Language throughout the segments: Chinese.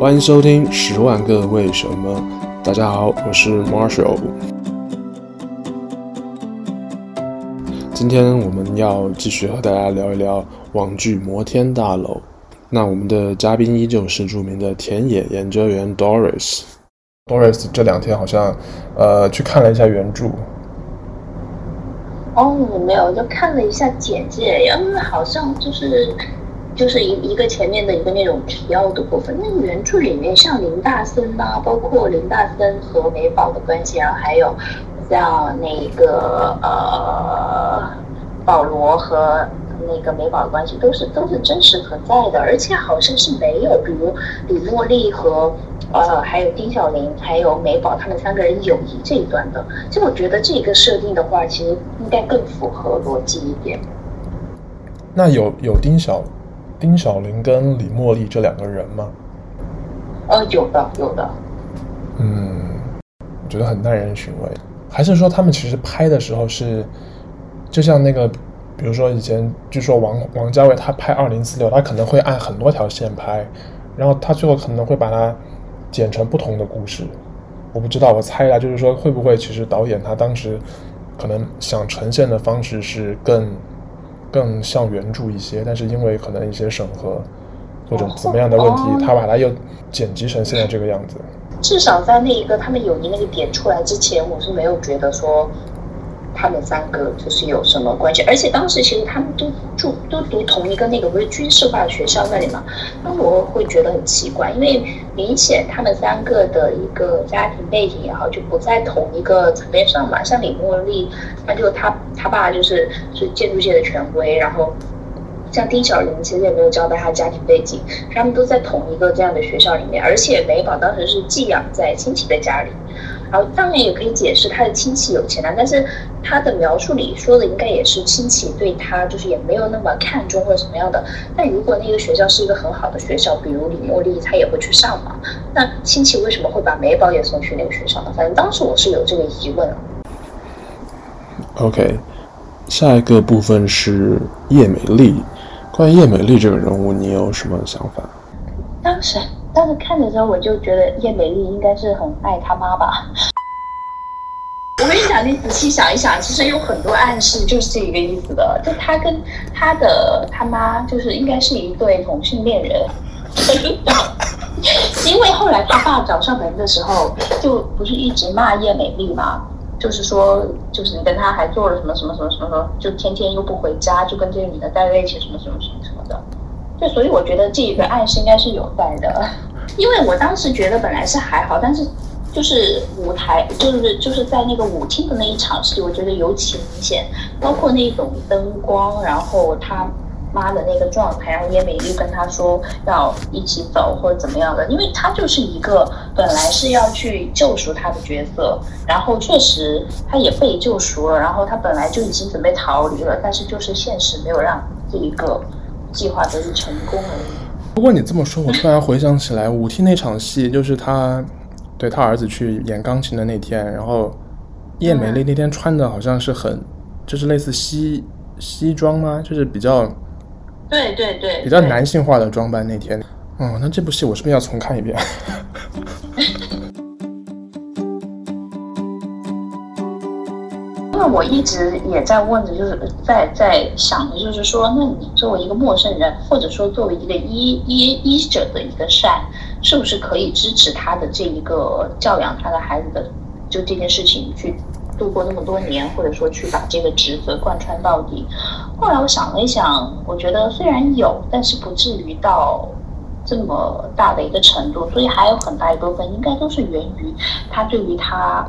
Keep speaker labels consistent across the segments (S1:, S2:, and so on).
S1: 欢迎收听《十万个为什么》。大家好，我是 Marshall。今天我们要继续和大家聊一聊网剧《摩天大楼》。那我们的嘉宾依旧是著名的田野研究员 Doris。Doris 这两天好像呃去看了一下原著。
S2: 哦，没有，就看了一下简介，因为好像就是就是一一个前面的一个那种提要的部分。那原著里面，像林大森呐、包括林大森和美宝的关系，然后还有像那个呃保罗和那个美宝的关系，都是都是真实存在的，而且好像是没有，比如李茉莉和。呃，还有丁小玲，还有美宝，他们三个人友谊这一段的，其实我觉得这个设定的话，其实应该更符合逻辑一点。
S1: 那有有丁小丁小玲跟李茉莉这两个人吗？
S2: 呃，有的，有的。
S1: 嗯，我觉得很耐人寻味。还是说他们其实拍的时候是，就像那个，比如说以前据说王王家卫他拍二零四六，他可能会按很多条线拍，然后他最后可能会把它。剪成不同的故事，我不知道，我猜一下，就是说会不会其实导演他当时可能想呈现的方式是更更像原著一些，但是因为可能一些审核或者怎么样的问题，他把它又剪辑成现在这个样子。
S2: 至少在那一个他们友谊那个点出来之前，我是没有觉得说。他们三个就是有什么关系？而且当时其实他们都住都读同一个那个不是军事化学校那里嘛？那我会觉得很奇怪，因为明显他们三个的一个家庭背景也好，就不在同一个层面上嘛。像李茉莉，那就他他爸就是是建筑界的权威，然后像丁小玲其实也没有交代他家庭背景，他们都在同一个这样的学校里面，而且美宝当时是寄养在亲戚的家里。然后当然也可以解释他的亲戚有钱啊，但是他的描述里说的应该也是亲戚对他就是也没有那么看重或者什么样的。但如果那个学校是一个很好的学校，比如李茉莉，她也会去上嘛。那亲戚为什么会把美宝也送去那个学校呢？反正当时我是有这个疑问。
S1: OK，下一个部分是叶美丽。关于叶美丽这个人物，你有什么想法？
S2: 当时。当时看的时候，我就觉得叶美丽应该是很爱她妈吧。我跟你讲，你仔细想一想，其实有很多暗示就是这个意思的。就他跟他的他妈，就是应该是一对同性恋人。因为后来他爸找上门的时候，就不是一直骂叶美丽嘛，就是说，就是你跟他还做了什么什么什么什么什么，就天天又不回家，就跟这个女的待在一起，什么什么什么什么对，所以我觉得这一个暗示应该是有在的，因为我当时觉得本来是还好，但是就是舞台，就是就是在那个舞厅的那一场戏，我觉得尤其明显，包括那种灯光，然后他妈的那个状态，然后叶美丽跟他说要一起走或者怎么样的，因为他就是一个本来是要去救赎他的角色，然后确实他也被救赎了，然后他本来就已经准备逃离了，但是就是现实没有让这一个。计划得以成功而已。
S1: 不过你这么说，我突然回想起来，舞厅那场戏就是他对他儿子去演钢琴的那天，然后叶美丽那天穿的好像是很，就是类似西西装吗？就是比较，
S2: 对对对，
S1: 比较男性化的装扮那天。哦，那这部戏我是不是要重看一遍？
S2: 我一直也在问着，就是在在想的，就是说，那你作为一个陌生人，或者说作为一个医医医者的一个善，是不是可以支持他的这一个教养他的孩子的就这件事情去度过那么多年，或者说去把这个职责贯穿到底？后来我想了一想，我觉得虽然有，但是不至于到这么大的一个程度，所以还有很大一部分应该都是源于他对于他。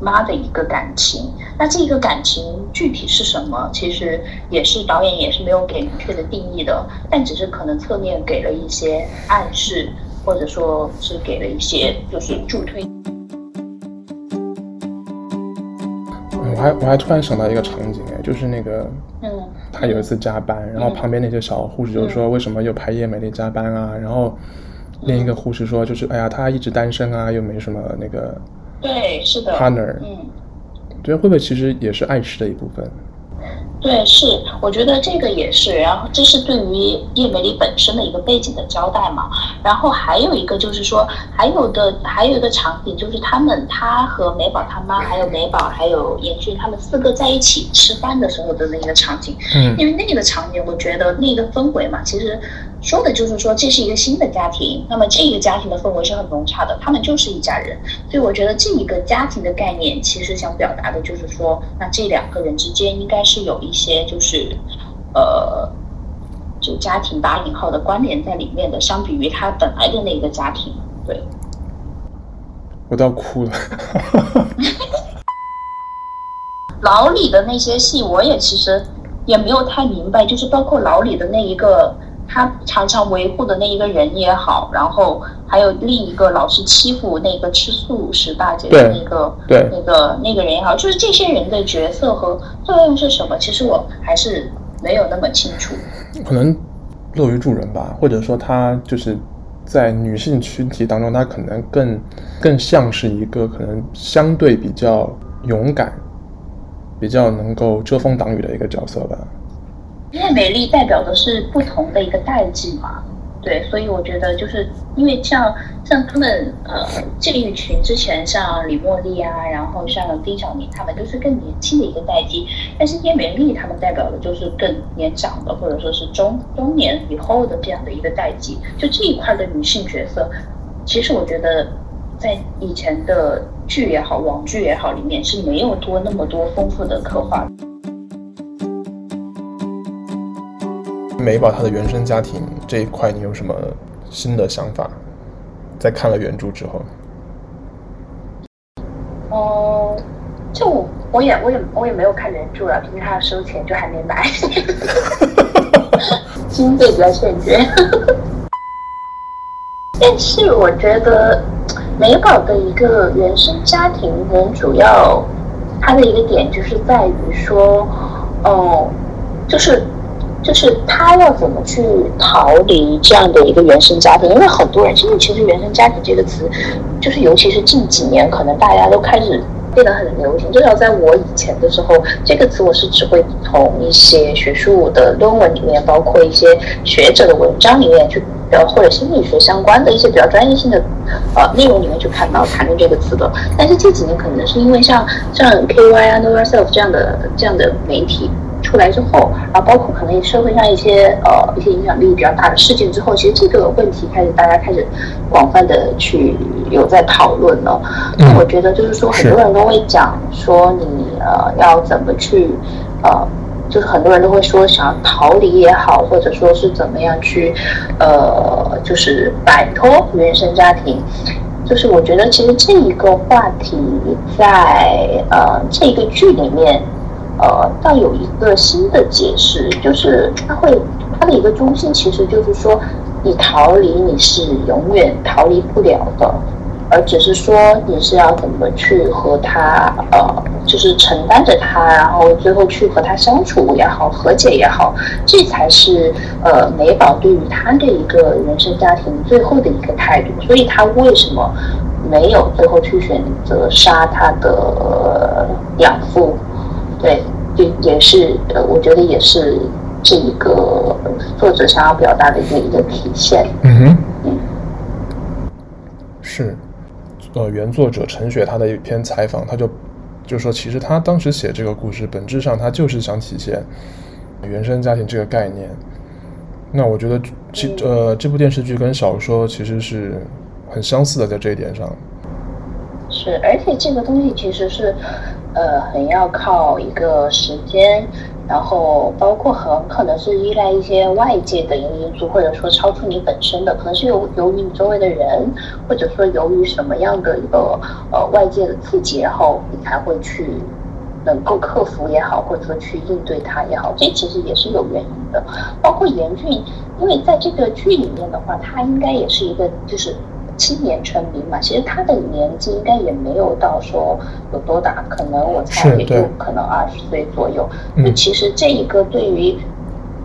S2: 妈的一个感情，那这个感情具体是什么？其实也是导演也是没有给明确的定义的，但只是可能侧面给了一些暗示，或者说是给了一些就是助推。
S1: 我还我还突然想到一个场景哎，就是那个，
S2: 嗯，
S1: 他有一次加班，然后旁边那些小护士就说为什么又排夜美丽加班啊？然后另一个护士说就是哎呀，他一直单身啊，又没什么那个。
S2: 对，是的。
S1: Partner，
S2: 嗯，
S1: 我觉得会不会其实也是爱吃的一部分？
S2: 对，是，我觉得这个也是。然后这是对于叶美丽本身的一个背景的交代嘛。然后还有一个就是说，还有的还有一个场景就是他们他和美宝他妈，还有美宝还有严俊他们四个在一起吃饭的时候的那个场景。嗯，因为那个场景，我觉得那个氛围嘛，其实。说的就是说，这是一个新的家庭，那么这个家庭的氛围是很融洽的，他们就是一家人，所以我觉得这一个家庭的概念，其实想表达的就是说，那这两个人之间应该是有一些就是，呃，就家庭打引号的关联在里面的，相比于他本来的那个家庭，对，
S1: 我都要哭了。
S2: 老李的那些戏，我也其实也没有太明白，就是包括老李的那一个。他常常维护的那一个人也好，然后还有另一个老是欺负那个吃素食大姐的那个
S1: 对
S2: 那个那个人也好，就是这些人的角色和作用是什么？其实我还是没有那么清楚。
S1: 可能乐于助人吧，或者说他就是在女性群体当中，他可能更更像是一个可能相对比较勇敢、比较能够遮风挡雨的一个角色吧。
S2: 叶美丽代表的是不同的一个代际嘛，对，所以我觉得就是因为像像他们呃这一群之前像李茉莉啊，然后像丁小明他们都是更年轻的一个代际，但是叶美丽他们代表的就是更年长的或者说是中中年以后的这样的一个代际，就这一块的女性角色，其实我觉得在以前的剧也好，网剧也好里面是没有多那么多丰富的刻画。
S1: 美宝她的原生家庭这一块，你有什么新的想法？在看了原著之后，
S2: 哦、就我也我也我也没有看原著了，凭他要收钱就还没买，经费比较欠缺。但是我觉得美宝的一个原生家庭，很主要它的一个点就是在于说，哦、就是。就是他要怎么去逃离这样的一个原生家庭？因为很多人现在其实“原生家庭”这个词，就是尤其是近几年，可能大家都开始变得很流行。至少在我以前的时候，这个词我是只会从一些学术的论文里面，包括一些学者的文章里面去，呃，或者心理学相关的一些比较专业性的呃内容里面去看到谈论这个词的。但是这几年可能是因为像像 KY 啊、Know Yourself 这样的这样的媒体。出来之后，然后，包括可能社会上一些呃一些影响力比较大的事件之后，其实这个问题开始大家开始广泛的去有在讨论了。那、嗯、我觉得就是说，很多人都会讲说你呃要怎么去呃，就是很多人都会说想要逃离也好，或者说是怎么样去呃，就是摆脱原生家庭。就是我觉得其实这一个话题在呃这个剧里面。呃，倒有一个新的解释，就是它会它的一个中心，其实就是说，你逃离你是永远逃离不了的，而只是说你是要怎么去和他呃，就是承担着他，然后最后去和他相处也好，和解也好，这才是呃美宝对于他的一个原生家庭最后的一个态度。所以他为什么没有最后去选择杀他的养父？对，也也是呃，我觉得也是这一个作者想要表达的一个一个体现。
S1: 嗯哼，嗯，是，呃，原作者陈雪他的一篇采访，他就就说，其实他当时写这个故事，本质上他就是想体现原生家庭这个概念。那我觉得其呃这部电视剧跟小说其实是很相似的，在这一点上。
S2: 是，而且这个东西其实是。呃，很要靠一个时间，然后包括很可能是依赖一些外界的因素，或者说超出你本身的，可能是由由于你周围的人，或者说由于什么样的一个呃外界的刺激，然后你才会去能够克服也好，或者说去应对它也好，这其实也是有原因的。包括严俊，因为在这个剧里面的话，他应该也是一个就是。青年成名嘛，其实他的年纪应该也没有到说有多大，可能我猜也就可能二十岁左右。那其实这一个对于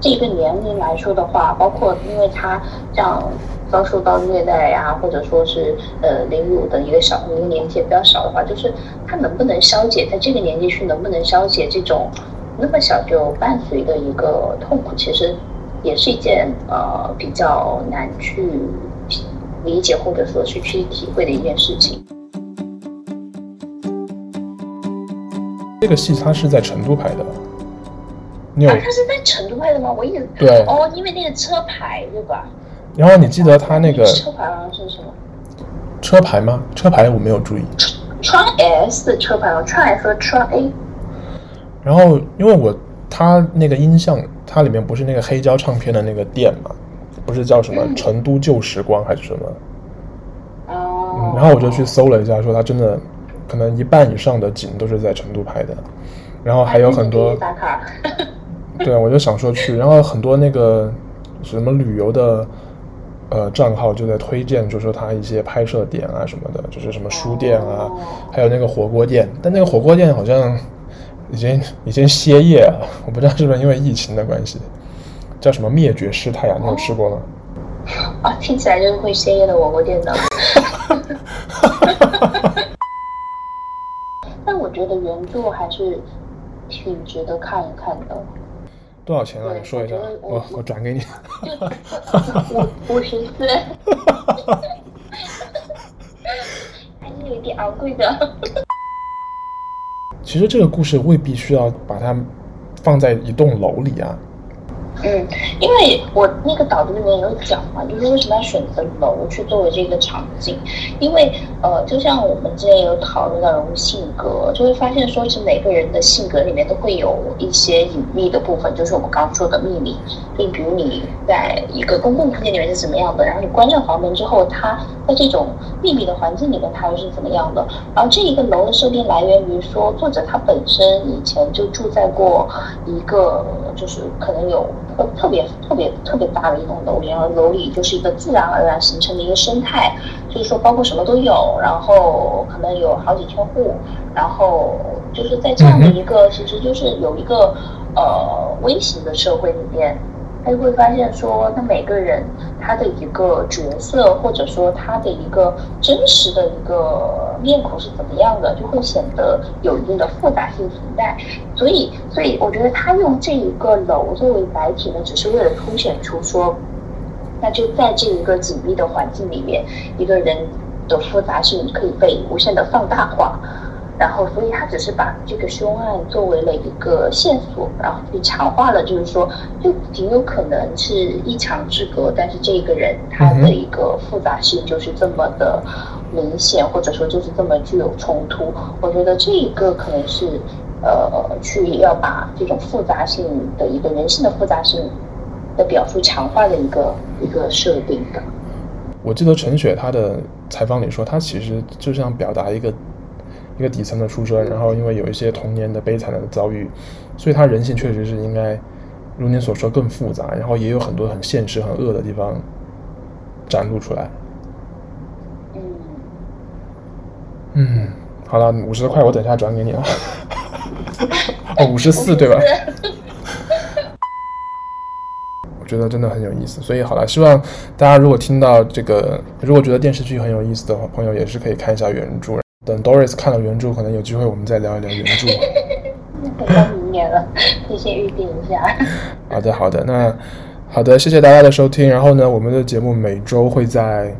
S2: 这个年龄来说的话，包括因为他这样遭受到虐待呀、啊，或者说是呃凌辱的一个小一个年纪也比较小的话，就是他能不能消解，在这个年纪去能不能消解这种那么小就伴随的一个痛苦，其实也是一件呃比较难去理解或者说去去体会的一件事情。
S1: 这个戏它是在成都拍的，你有？
S2: 啊，它是在成都拍的吗？我一直
S1: 对
S2: 哦，因为那个车牌对吧？
S1: 然后你记得他那个
S2: 车牌好像是什么？
S1: 车牌吗？车牌我没有注意。
S2: 川 S 的车牌哦，川 S 和川 A。
S1: 然后因为我他那个音像，它里面不是那个黑胶唱片的那个店嘛，不是叫什么“成都旧时光”还是什么？
S2: 哦、
S1: 嗯。然后我就去搜了一下，说他真的。可能一半以上的景都是在成都拍的，然后还有很多
S2: 打卡。
S1: 对，我就想说去，然后很多那个什么旅游的呃账号就在推荐，就说他一些拍摄点啊什么的，就是什么书店啊，还有那个火锅店，但那个火锅店好像已经已经歇业了，我不知道是不是因为疫情的关系，叫什么灭绝师太啊？你有吃过吗？
S2: 啊，听起来就是会歇业的火锅店呢。我觉得原著还是挺值得看一看的。
S1: 多少钱啊？你说一下，我我，我转给你。
S2: 五五十四，还是有点昂贵的。
S1: 其实这个故事未必需要把它放在一栋楼里啊。
S2: 嗯，因为我那个导读里面有讲嘛，就是为什么要选择楼去作为这个场景？因为呃，就像我们之前有讨论到人物性格，就会发现说，其实每个人的性格里面都会有一些隐秘的部分，就是我们刚说的秘密。就比如你在一个公共空间里面是怎么样的，然后你关上房门之后，他在这种秘密的环境里面他又是怎么样的？然后这一个楼的设定来源于说，作者他本身以前就住在过一个，就是可能有。特别特别特别大的一栋楼里，然后楼里就是一个自然而然形成的一个生态，就是说包括什么都有，然后可能有好几千户，然后就是在这样的一个其实就是有一个呃微型的社会里面。他就会发现说，那每个人他的一个角色，或者说他的一个真实的一个面孔是怎么样的，就会显得有一定的复杂性存在。所以，所以我觉得他用这一个楼作为载体呢，只是为了凸显出说，那就在这一个紧密的环境里面，一个人的复杂性可以被无限的放大化。然后，所以他只是把这个凶案作为了一个线索，然后去强化了，就是说，就挺有可能是一墙之隔，但是这个人他的一个复杂性就是这么的明显，或者说就是这么具有冲突。我觉得这一个可能是，呃，去要把这种复杂性的一个人性的复杂性的表述强化的一个一个设定的。
S1: 我记得陈雪她的采访里说，她其实就像表达一个。一个底层的出身，然后因为有一些童年的悲惨的遭遇，所以他人性确实是应该如您所说更复杂，然后也有很多很现实、很恶的地方展露出来。
S2: 嗯，
S1: 嗯，好了，五十块我等一下转给你了。哦，五十四对吧？我觉得真的很有意思，所以好了，希望大家如果听到这个，如果觉得电视剧很有意思的话，朋友也是可以看一下原著。等 Doris 看了原著，可能有机会我们再聊一聊 原著。
S2: 等到明年了，先预定一下。
S1: 好的，好的，那好的，谢谢大家的收听。然后呢，我们的节目每周会在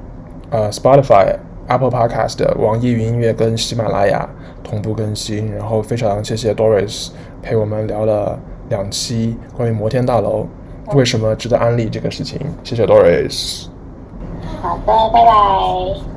S1: 呃 Spotify、Apple Podcast、网易云音乐跟喜马拉雅同步更新。然后非常谢谢 Doris 陪我们聊了两期关于摩天大楼为什么值得安利这个事情。谢谢 Doris。
S2: 好的，拜拜。